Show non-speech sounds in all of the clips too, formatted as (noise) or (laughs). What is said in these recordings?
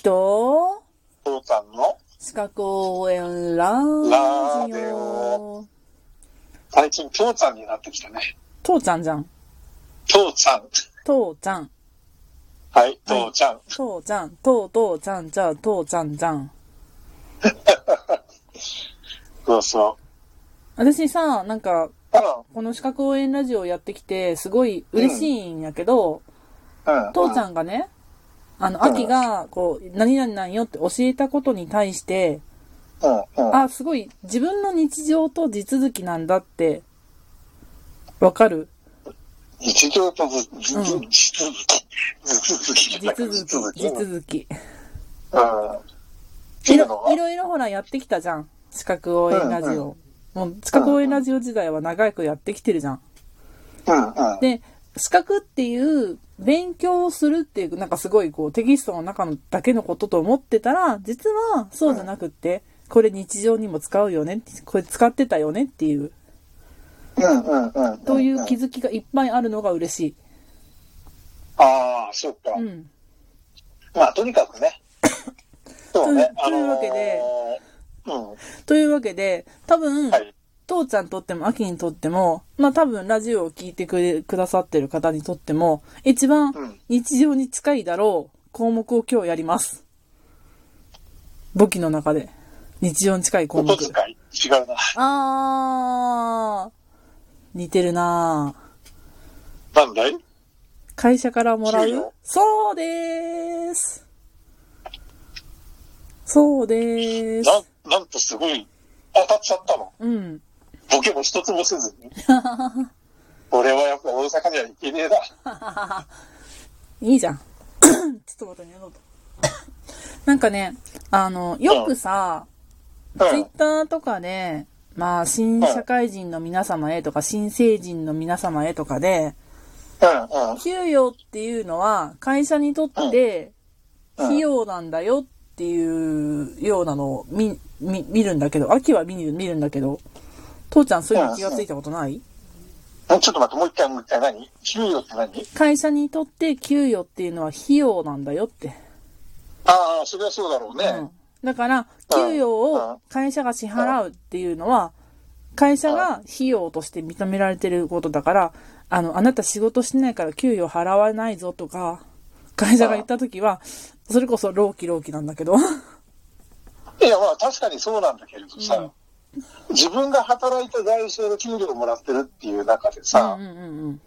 きと、父さんの？四角応援ラジラジオオ。最近父ちゃんになってきたね。父ちゃんじゃん。父ちゃん。父ちゃん。はい、父ちゃん。父ちゃん。父父ちゃんじゃあ父ちゃんじゃん。(laughs) そうそ私さ、なんか、う。うん。この四角応援ラジオやってきて、すごい嬉しいんやけど、うん。父ちゃんがね、あの、秋が、こう、何々なんよって教えたことに対して。あ、すごい、自分の日常と地続きなんだって、わかる？日常と地続き？地続き地続き、て地続き。いろいろいろほらやってきたじゃん。四角応援ラジオ。もう四角応援ラジオ時代は長くやってきてるじゃん。うん。うん。で、四角っていう勉強をするっていう、なんかすごいこうテキストの中のだけのことと思ってたら、実はそうじゃなくって、これ日常にも使うよねこれ使ってたよねっていう、うん。うん。うん。という気づきがいっぱいあるのが嬉しい。ああ、そっか。うん。まあ、とにかくね。そうね。というわけであのーというわけで、多分、うん。はい。父ちゃんにとっても、秋にとっても、まあ多分ラジオを聞いてくれ、くださってる方にとっても、一番うん日常に近いだろう項目を今日やります。簿記の中で。日常に近い項目お。小遣い違うな。あー、似てるなぁなんだい？会社からもらう？そうでーす。そうでーす。な、なんとすごい当たっちゃったの。うん。ボケも一つもせずに。俺はやっぱ大阪には行けねえだ。いいじゃん。(coughs) ちょっと待ってね、喉。(coughs) なんかね、あの、よくさ、うん。ツイッターとかで、まあ、新社会人の皆様へとか、新成人の皆様へとかで。給与っていうのは会社にとってうん費用なんだよっていうようなのを見、見、見るんだけど、秋は見る、見るんだけど、父ちゃんそういうの気がついたことない？ちょっと待って、もう一回、もう一回何？給与って何？会社にとって給与っていうのは費用なんだよって。ああ、それはそうだろうね。うん。だから、給与を会社が支払うっていうのは、会社が費用として認められてることだから、あの、あなた仕事してないから給与払わないぞとか、会社が言ったときは、それこそ労基労基なんだけど。いや、まあ確かにそうなんだけれどさ、(laughs) 自分が働いた外資で給料をもらってるっていう中でさ、うんうん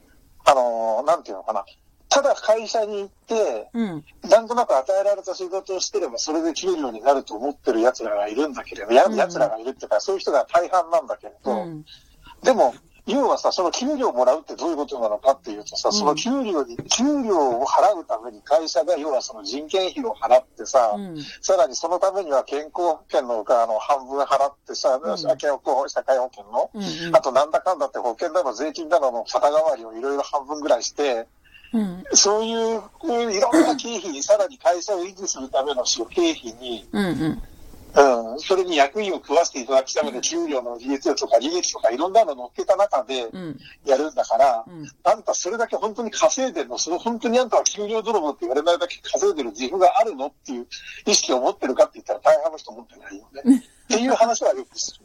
あのーなんていうのかな。ただ会社に行って、うん。うん。なんとなく与えられた仕事をしてれば、それで給料になると思ってる奴らがいるんだけれど、やうん奴らがいるっていうか、そういう人が大半なんだけれど、うん。でも、要はさ、その給料をもらうってどういうことなのかっていうとさ、その給料に、給料を払うために会社が要はその人件費を払ってさ、うん。さらにそのためには健康保険のあの半分払ってさ、ん健康保社会保険の、うんうんあとなんだかんだって保険だの税金だのの肩代わりをいろいろ半分ぐらいして、うん。そういういろんな経費にさらに会社を維持するための諸経費に、うんうん。うん、それに役員を食わせていただくための給料の利益とか利益とかいろんなの乗っけた中でうん。やるんだから、うんあんたそれだけ本当に稼いでるのその本当にあんたは給料泥棒って言われないだけ稼いでる自負があるのっていう意識を持ってるかって言ったら大半の人持ってないよね。っていう話はよくする。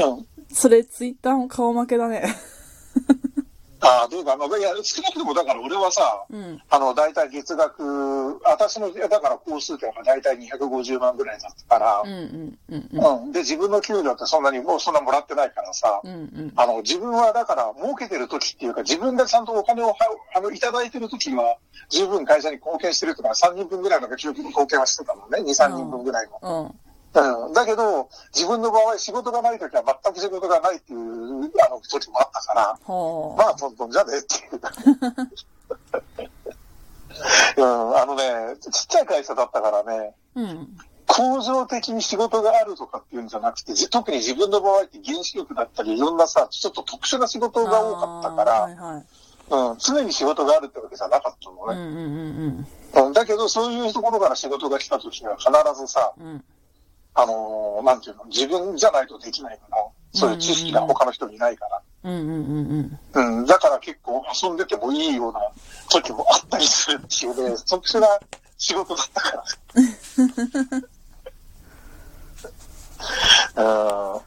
(laughs) うんそれツイッターも顔負けだね。ああ、どうかな。いや、少なくともだから俺はさ、うん。あの、大体月額、私の、だから工数点が大体250万ぐらいだったからうん、うんうんうん。うん。で、自分の給料ってそんなに、もうそんなもらってないからさ、うんうん。あの、自分はだから、儲けてる時っていうか、自分がちゃんとお金をは、あの、いただいてる時は、十分会社に貢献してるとか、3人分ぐらいの給料貢献はしてたのね、2、3人分ぐらいの。うん。うん。だけど、自分の場合、仕事がない時は全く仕事がないっていう、あの、時もあったから、はまあ、トントンじゃねえっていう。(laughs) うん、あのね、ちっちゃい会社だったからね、あ。うん。構造的に仕事があるとかっていうんじゃなくて、じ特に自分の場合って原子力だったり、いろんなさ、ちょっと特殊な仕事が多かったから、はいはい。うん、常に仕事があるってわけじゃなかったのね。うんうんうんうん、だけど、そういうところから仕事が来た時には必ずさ、うん。うん。あのーなんていうの、自分じゃないとできないから、そういう知識が他の人にないから。うんうんうんうん。うん。だから結構遊んでてもいいような時もあったりするっていうね、(laughs) 特殊な仕事だったから。(laughs) うん。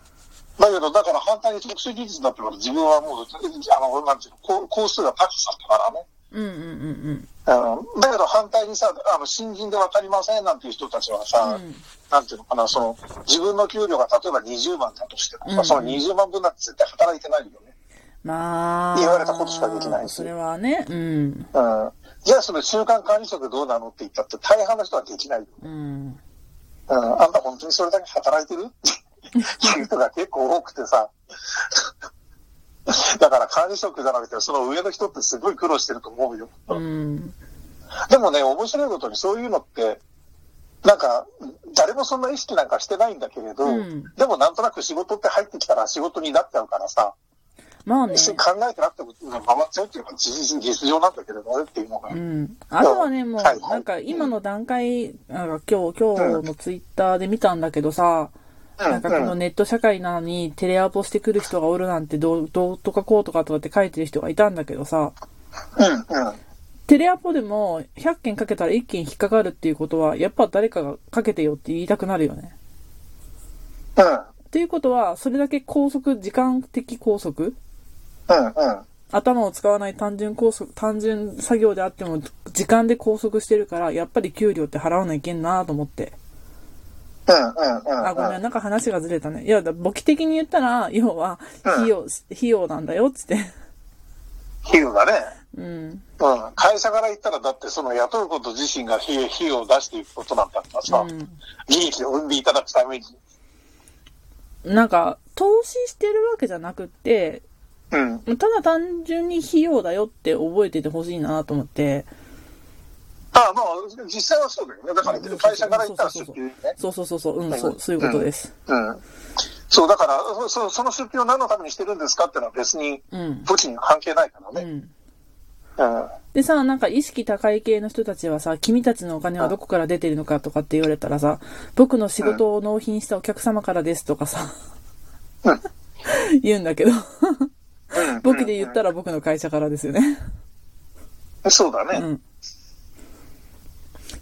だけど、だから反対に特殊技術になってから自分はもう、あの、なんていうの、こう工数が高かったからね。うんうんうんうん。だけど反対にさ、あの、新人でわかりませんなんていう人たちはさ、うんなんていうのかな、その、自分の給料が例えば20万だとしても、うんその20万分なんて絶対働いてないよね。まあ。言われたことしかできないしそれはね、うん。うん。じゃあその中間管理職どうなのって言ったって大半の人はできないよ。うん。うん。あんた本当にそれだけ働いてる？っていう人が結構多くてさ。(laughs) だから管理職じゃなくて、その上の人ってすごい苦労してると思うよ。うん。でもね、面白いことにそういうのって、なんか、誰もそんな意識なんかしてないんだけれど、うんでもなんとなく仕事って入ってきたら仕事になっちゃうからさ、まあね。一緒に考えてなくても回っちゃうっていうか、事実実情なんだけれどねっていうのが。うん。あとはね、もう、はいはいなんか今の段階、なんか今日、今日のツイッターで見たんだけどさ、うんなんかこのネット社会なのにテレアポしてくる人がおるなんてどう、どうとかこうとかとかって書いてる人がいたんだけどさ。テレアポでも100件かけたら1件引っかかるっていうことは、やっぱ誰かがかけてよって言いたくなるよね。うん、っていうことは、それだけ拘束、時間的拘束うん、うん。頭を使わない単純拘束、単純作業であっても、時間で拘束してるから、やっぱり給料って払わないけんなと思って。うん、うん、うん。あ、ごめん、なんか話がずれたね。いや、だ簿記的に言ったら、要は、費用、費用なんだよ、つって。費用だね。うん。うん。会社から言ったら、だってその雇うこと自身が費費用を出していくことなんだからさ、うん。利益を生んでいただくために。なんか、投資してるわけじゃなくって、うん。ただ単純に費用だよって覚えててほしいなと思って。ああ、まあ、実際はそうだよね。だから、会社から言ったら出給ね。そうそうそうそう、うん、そう、そういうことです。うん。そう、だから、そその出費を何のためにしてるんですかってのは別に、うん。武器に関係ないからね。うん。うん。でさ、なんか意識高い系の人たちはさ、君たちのお金はどこから出てるのかとかって言われたらさ、僕の仕事を納品したお客様からですとかさ、うん (laughs) 言うんだけど、うん僕で言ったら僕の会社からですよね。そうだね。うん。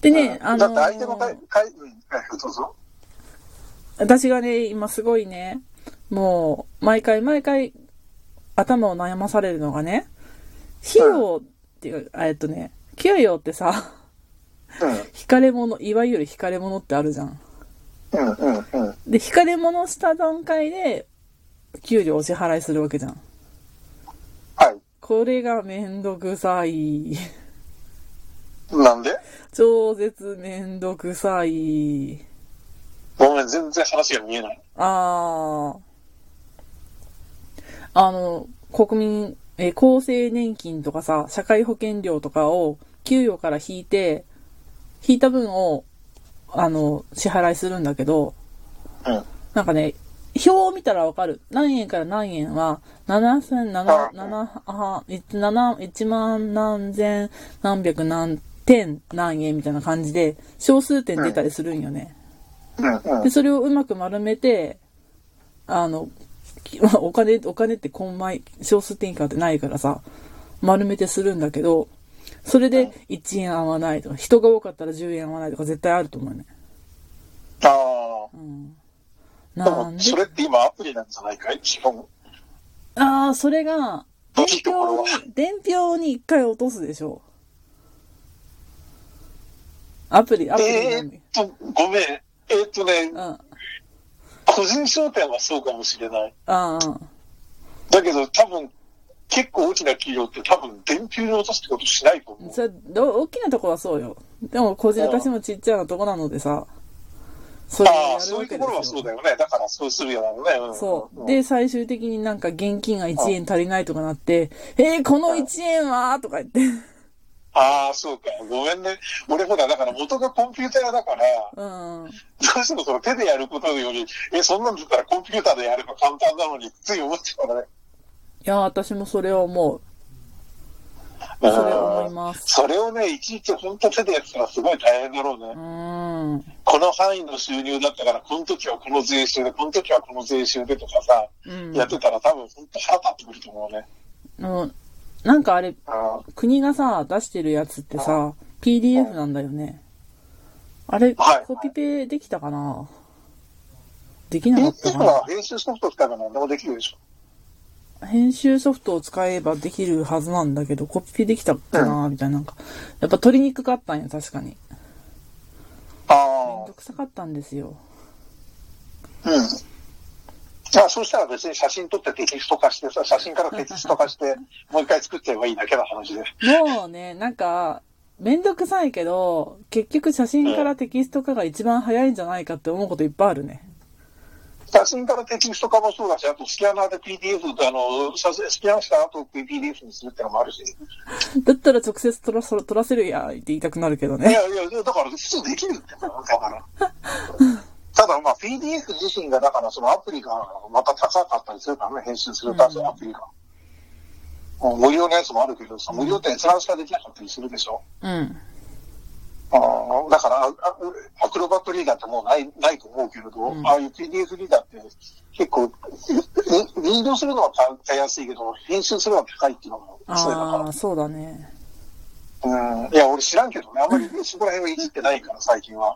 でね、あのだって相手のどうぞ。私がね、今すごいね、もう、毎回毎回、頭を悩まされるのがね、費用っていうか、えっとね、給与ってさ、うん。引かれ物、いわゆる引かれ物ってあるじゃん。うん、うん、うん。で、引かれ物した段階で、給料お支払いするわけじゃん。はい。これがめんどくさい。なんで？超絶めんどくさい。ごめん、全然話が見えない。あー。あの、国民、えー厚生年金とかさ、社会保険料とかを給与から引いて、引いた分を、あの、支払いするんだけど、うん。なんかね、表を見たらわかる。何円から何円は、七千、七、七、あ、一、七、一万何千、何百何点、何円みたいな感じで、小数点出たりするんよね。うん、うんで、。それをうまく丸めて、あの、き (laughs) お金、お金ってコンマイ、小数点以下ってないからさ、丸めてするんだけど、それで1円合わないとか、人が多かったら10円合わないとか絶対あると思うね。あうん。あ。でも、なんでそれって今アプリなんじゃないかい？基本。ああ、それが、伝票に、伝票に一回落とすでしょ。アプリ、アプリえっと、ごめん。えーっとね、うん。あ個人商店はそうかもしれない。あ、うん。だけど、多分、結構大きな企業って多分、電球に落とすってことしないと思う。それど大きなとこはそうよ。でも、個人、うん私もちっちゃなとこなのでさ、そあそういうと。ころはそうだよね。だからそうするよね。うんそう。んで、最終的になんか現金が1円足りないとかなって、えー、この1円はとか言って。ああ、そうか。ごめんね。俺ほら、だから元がコンピューターだから、うん。どうしてもその手でやることより、え、そんなんだったらコンピューターでやれば簡単なのに、つい思っちゃうからね。いや、私もそれを思う。それを思います。それをね、いちいち本当手でやってたらすごい大変だろうね。うん。コこの範囲の収入だったから、この時はこの税収で、この時はこの税収でとかさ、うん。やってたら多分本当腹立ってくると思うね。もうなんかあれ、あ国がさ、出してるやつってさ、PDF なんだよね。あれ、はいコピペできたかな？できなかった PDF かは編集ソフト使えば何でもできるでしょ。な編集ソフトを使えばできるはずなんだけど、コピペできたっけな？みたいな、なんか。やっぱ取りにくかったんや、確かに。めんあどくさかったんですよ。あ。うん。あそうしたら別に写真撮ってテキスト化してさ、写真からテキスト化して、(laughs) もう一回作っちゃえばいいだけの話で。もうね、なんか、めんどくさいけど、結局写真からテキスト化が一番早いんじゃないかって思うこといっぱいあるね。写真からテキスト化もそうだし、あとスキャナーで PDF で、あの、さスキャンした後 PDF にするってのもあるし。(laughs) だったら直接撮ら撮らせるやって言いたくなるけどいね。やいや、だから普通できるってだから。(laughs) ただまあ PDF 自身がだからそのアプリがまた高かったりするからね、編集するとうんアプリが。無料のやつもあるけどさ、無料って閲覧しかできなかったりするでしょ？うん。あーだからああアクロバットリーダーってもうないないと思うけれど、うんああいう PDF リーダーって結構、リリードするのはたやすいけど、編集するのは高いっていうのもそうだからああ、そうだね。うん。いや、俺知らんけどね。あんまりそこら辺はいじってないから、(laughs) 最近は。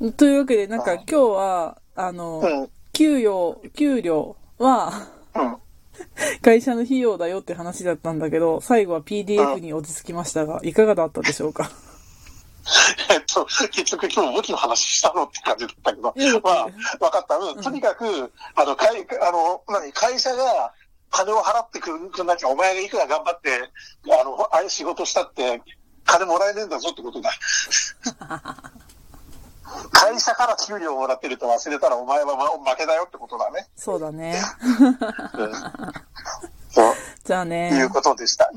うん。というわけで、なんかうん今日は、あの、うん。給与、給料はうん。(laughs) 会社の費用だよって話だったんだけど、最後は PDF に落ち着きましたが、いかがだったでしょうか？(laughs) えっと、結局今日武器の話したのって感じだったけど、まあ、分かった。うん。とにかく、あの、会、あの、何、会社が金を払ってくるなきゃ、お前がいくら頑張って、あの、ああいう仕事したって、金もらえねえんだぞってことだ。(laughs) 会社から給料をもらってると忘れたら、お前はま負けだよってことだね。そうだね。うん。(laughs) そう。じゃあいうね。ことでした。